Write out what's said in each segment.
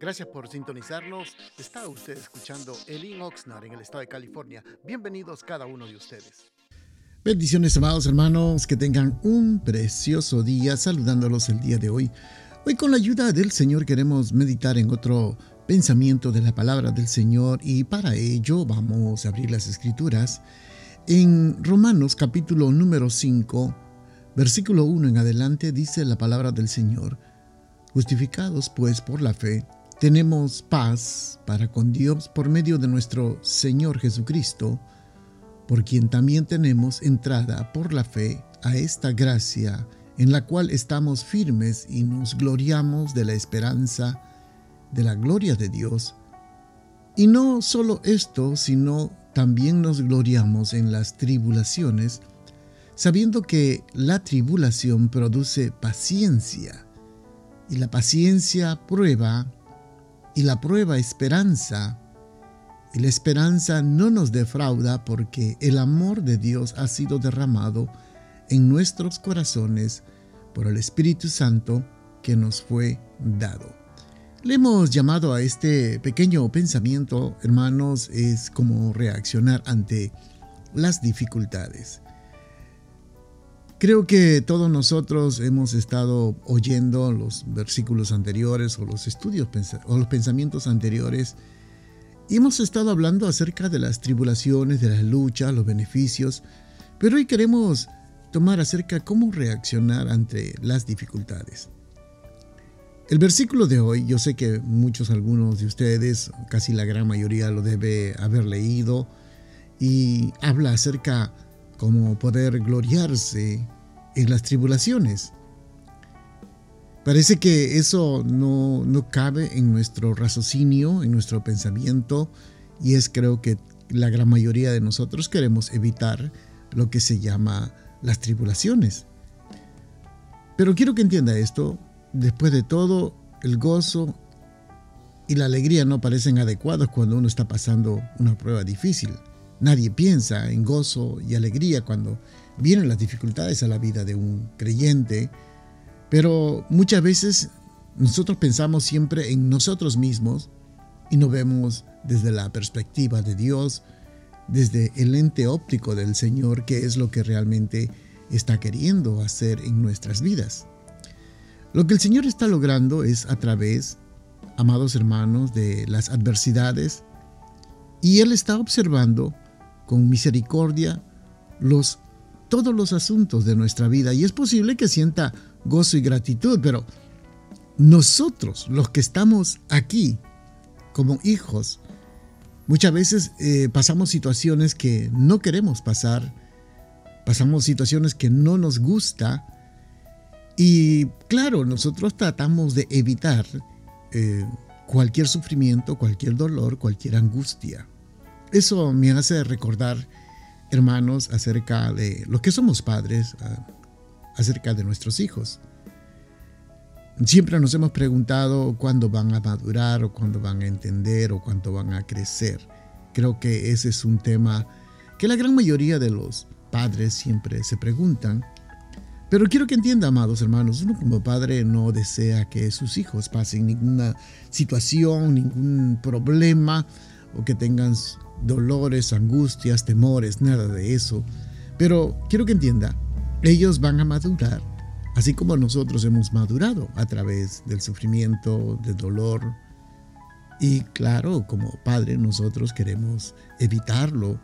Gracias por sintonizarnos. Está usted escuchando Elin Oxnard en el estado de California. Bienvenidos cada uno de ustedes. Bendiciones, amados hermanos, que tengan un precioso día saludándolos el día de hoy. Hoy con la ayuda del Señor queremos meditar en otro pensamiento de la palabra del Señor y para ello vamos a abrir las escrituras en Romanos capítulo número 5, versículo 1 en adelante dice la palabra del Señor, justificados pues por la fe, tenemos paz para con Dios por medio de nuestro Señor Jesucristo, por quien también tenemos entrada por la fe a esta gracia en la cual estamos firmes y nos gloriamos de la esperanza de la gloria de Dios. Y no solo esto, sino también nos gloriamos en las tribulaciones, sabiendo que la tribulación produce paciencia, y la paciencia prueba y la prueba esperanza. Y la esperanza no nos defrauda porque el amor de Dios ha sido derramado en nuestros corazones por el Espíritu Santo que nos fue dado. Le hemos llamado a este pequeño pensamiento, hermanos, es como reaccionar ante las dificultades. Creo que todos nosotros hemos estado oyendo los versículos anteriores o los estudios o los pensamientos anteriores y hemos estado hablando acerca de las tribulaciones, de las luchas, los beneficios, pero hoy queremos tomar acerca de cómo reaccionar ante las dificultades. El versículo de hoy, yo sé que muchos, algunos de ustedes, casi la gran mayoría lo debe haber leído y habla acerca como poder gloriarse en las tribulaciones. Parece que eso no, no cabe en nuestro raciocinio, en nuestro pensamiento, y es creo que la gran mayoría de nosotros queremos evitar lo que se llama las tribulaciones. Pero quiero que entienda esto, después de todo, el gozo y la alegría no parecen adecuados cuando uno está pasando una prueba difícil. Nadie piensa en gozo y alegría cuando vienen las dificultades a la vida de un creyente, pero muchas veces nosotros pensamos siempre en nosotros mismos y no vemos desde la perspectiva de Dios, desde el ente óptico del Señor, que es lo que realmente está queriendo hacer en nuestras vidas. Lo que el Señor está logrando es a través, amados hermanos, de las adversidades, y Él está observando con misericordia los, todos los asuntos de nuestra vida. Y es posible que sienta gozo y gratitud, pero nosotros, los que estamos aquí como hijos, muchas veces eh, pasamos situaciones que no queremos pasar, pasamos situaciones que no nos gusta. Y claro, nosotros tratamos de evitar eh, cualquier sufrimiento, cualquier dolor, cualquier angustia. Eso me hace recordar, hermanos, acerca de lo que somos padres, acerca de nuestros hijos. Siempre nos hemos preguntado cuándo van a madurar o cuándo van a entender o cuándo van a crecer. Creo que ese es un tema que la gran mayoría de los padres siempre se preguntan. Pero quiero que entienda, amados hermanos, uno como padre no desea que sus hijos pasen ninguna situación, ningún problema o que tengan dolores, angustias, temores, nada de eso. Pero quiero que entienda, ellos van a madurar, así como nosotros hemos madurado a través del sufrimiento, del dolor. Y claro, como padre nosotros queremos evitarlo.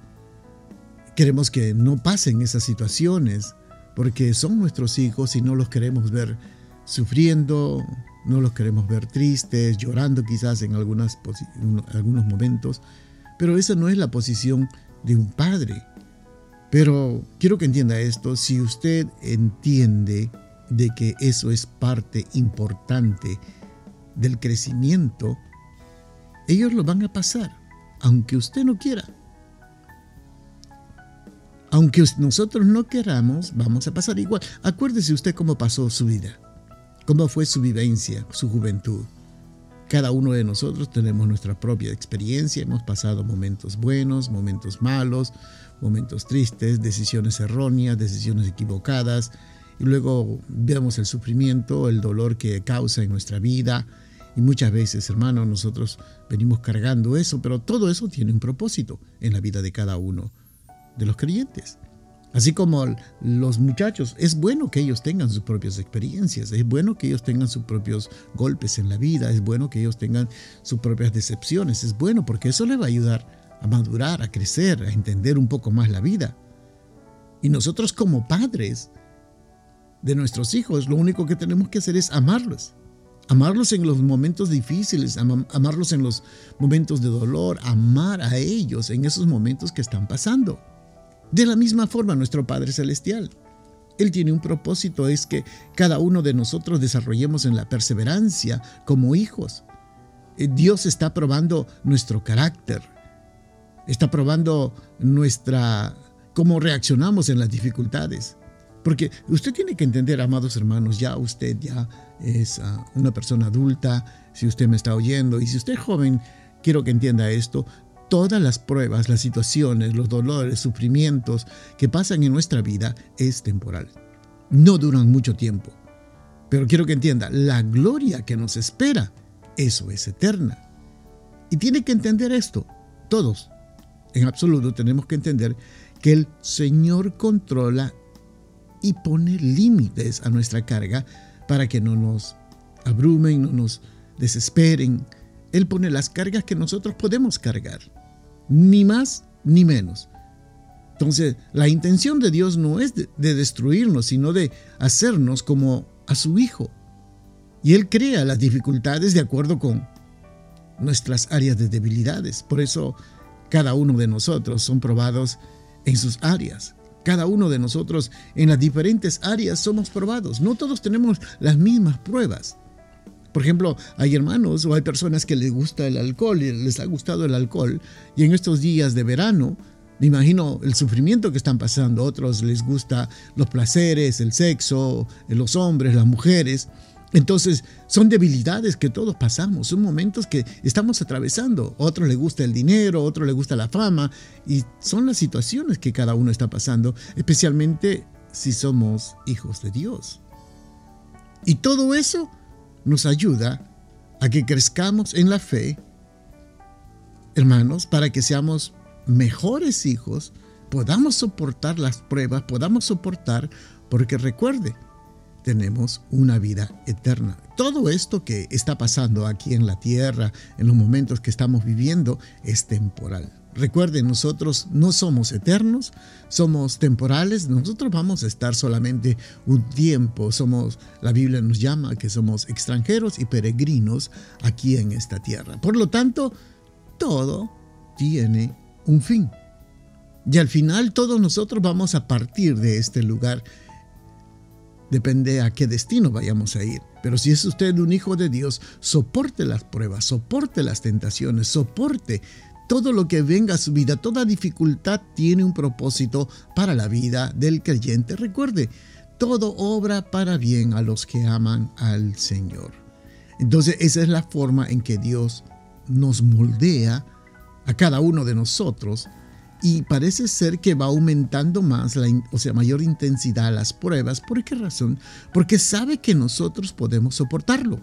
Queremos que no pasen esas situaciones, porque son nuestros hijos y no los queremos ver sufriendo, no los queremos ver tristes, llorando quizás en, algunas, en algunos momentos. Pero esa no es la posición de un padre. Pero quiero que entienda esto, si usted entiende de que eso es parte importante del crecimiento, ellos lo van a pasar, aunque usted no quiera. Aunque nosotros no queramos, vamos a pasar igual. Acuérdese usted cómo pasó su vida, cómo fue su vivencia, su juventud. Cada uno de nosotros tenemos nuestra propia experiencia, hemos pasado momentos buenos, momentos malos, momentos tristes, decisiones erróneas, decisiones equivocadas, y luego vemos el sufrimiento, el dolor que causa en nuestra vida, Y muchas veces, hermano, nosotros venimos cargando eso, pero todo eso tiene un propósito en la vida de cada uno de los creyentes. Así como los muchachos, es bueno que ellos tengan sus propias experiencias, es bueno que ellos tengan sus propios golpes en la vida, es bueno que ellos tengan sus propias decepciones, es bueno porque eso les va a ayudar a madurar, a crecer, a entender un poco más la vida. Y nosotros como padres de nuestros hijos, lo único que tenemos que hacer es amarlos. Amarlos en los momentos difíciles, amarlos en los momentos de dolor, amar a ellos en esos momentos que están pasando. De la misma forma, nuestro Padre Celestial. Él tiene un propósito, es que cada uno de nosotros desarrollemos en la perseverancia como hijos. Eh, Dios está probando nuestro carácter, está probando nuestra cómo reaccionamos en las dificultades. Porque usted tiene que entender, amados hermanos, ya usted ya es ah, una persona adulta, si usted me está oyendo, y si usted es joven, quiero que entienda esto, todas las pruebas, las situaciones, los dolores, sufrimientos que pasan en nuestra vida es temporal. No duran mucho tiempo. Pero quiero que entienda, la gloria que nos espera, eso es eterna. Y tiene que entender esto, todos, en absoluto tenemos que entender que el Señor controla y pone límites a nuestra carga para que no nos abrumen, no nos desesperen. Él pone las cargas que nosotros podemos cargar ni más ni menos. Entonces, la intención de Dios no es de, destruirnos, sino de hacernos como a su Hijo. Y Él crea las dificultades de acuerdo con nuestras áreas de debilidades. Por eso, cada uno de nosotros son probados en sus áreas. Cada uno de nosotros en las diferentes áreas somos probados. No todos tenemos las mismas pruebas. Por ejemplo, hay hermanos o hay personas que les gusta el alcohol y les ha gustado el alcohol y en estos días de verano, me imagino el sufrimiento que están pasando. Otros les gusta los placeres, el sexo, los hombres, las mujeres. Entonces, son debilidades que todos pasamos, son momentos que estamos atravesando. Otros les gusta el dinero, otros les gusta la fama, y son las situaciones que cada uno está pasando, especialmente si somos hijos de Dios. Y todo eso nos ayuda a que crezcamos en la fe, hermanos, para que seamos mejores hijos, podamos soportar las pruebas, podamos soportar, porque recuerde, tenemos una vida eterna. Todo esto que está pasando aquí en la tierra, en los momentos que estamos viviendo, es temporal. Recuerden, nosotros no somos eternos, somos temporales, nosotros vamos a estar solamente un tiempo, somos, la Biblia nos llama que somos extranjeros y peregrinos aquí en esta tierra. Por lo tanto, todo tiene un fin. Y al final todos nosotros vamos a partir de este lugar. Depende a qué destino vayamos a ir. Pero si es usted un hijo de Dios, soporte las pruebas, soporte las tentaciones, soporte todo lo que venga a su vida, toda dificultad tiene un propósito para la vida del creyente. Recuerde, todo obra para bien a los que aman al Señor. Entonces esa es la forma en que Dios nos moldea a cada uno de nosotros y parece ser que va aumentando más, o sea, mayor intensidad las pruebas. ¿Por qué razón? Porque sabe que nosotros podemos soportarlo.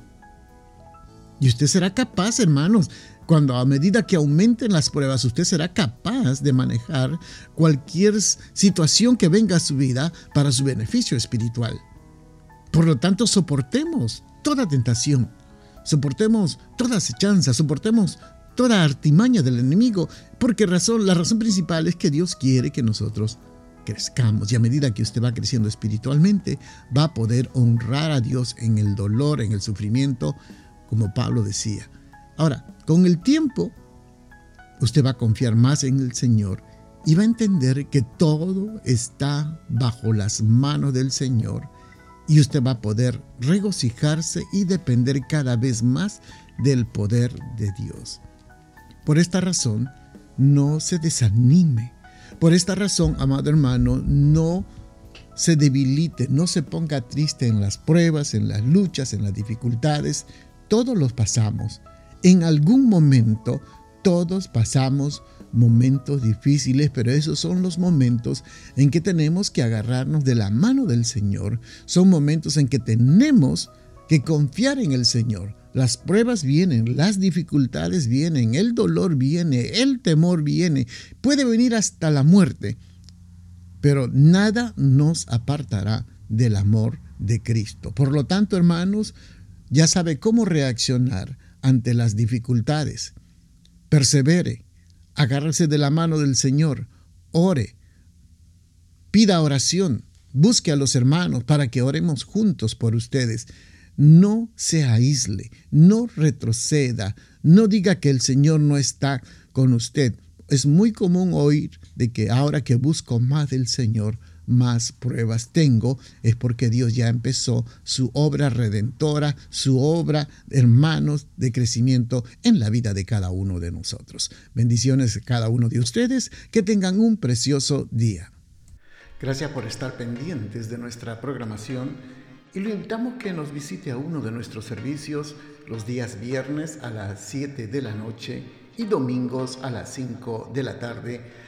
Y usted será capaz, hermanos, cuando a medida que aumenten las pruebas, usted será capaz de manejar cualquier situación que venga a su vida para su beneficio espiritual. Por lo tanto, soportemos toda tentación, soportemos toda acechanza, soportemos toda artimaña del enemigo, porque razón, la razón principal es que Dios quiere que nosotros crezcamos y a medida que usted va creciendo espiritualmente, va a poder honrar a Dios en el dolor, en el sufrimiento, como Pablo decía. Ahora, con el tiempo, usted va a confiar más en el Señor y va a entender que todo está bajo las manos del Señor y usted va a poder regocijarse y depender cada vez más del poder de Dios. Por esta razón, no se desanime. Por esta razón, amado hermano, no se debilite, no se ponga triste en las pruebas, en las luchas, en las dificultades. Todos los pasamos en algún momento todos pasamos momentos difíciles, pero esos son los momentos en que tenemos que agarrarnos de la mano del Señor. Son momentos en que tenemos que confiar en el Señor. Las pruebas vienen, las dificultades vienen, el dolor viene, el temor viene, puede venir hasta la muerte, pero nada nos apartará del amor de Cristo. Por lo tanto, hermanos, ya sabe cómo reaccionar ante las dificultades. Persevere, agárrese de la mano del Señor, ore, pida oración, busque a los hermanos para que oremos juntos por ustedes. No se aísle, no retroceda, no diga que el Señor no está con usted. Es muy común oír de que ahora que busco más del Señor, más pruebas tengo, es porque Dios ya empezó su obra redentora, su obra, hermanos, de crecimiento en la vida de cada uno de nosotros. Bendiciones a cada uno de ustedes, que tengan un precioso día. Gracias por estar pendientes de nuestra programación y lo invitamos que nos visite a uno de nuestros servicios los días viernes a las 7 de la noche y domingos a las 5 de la tarde.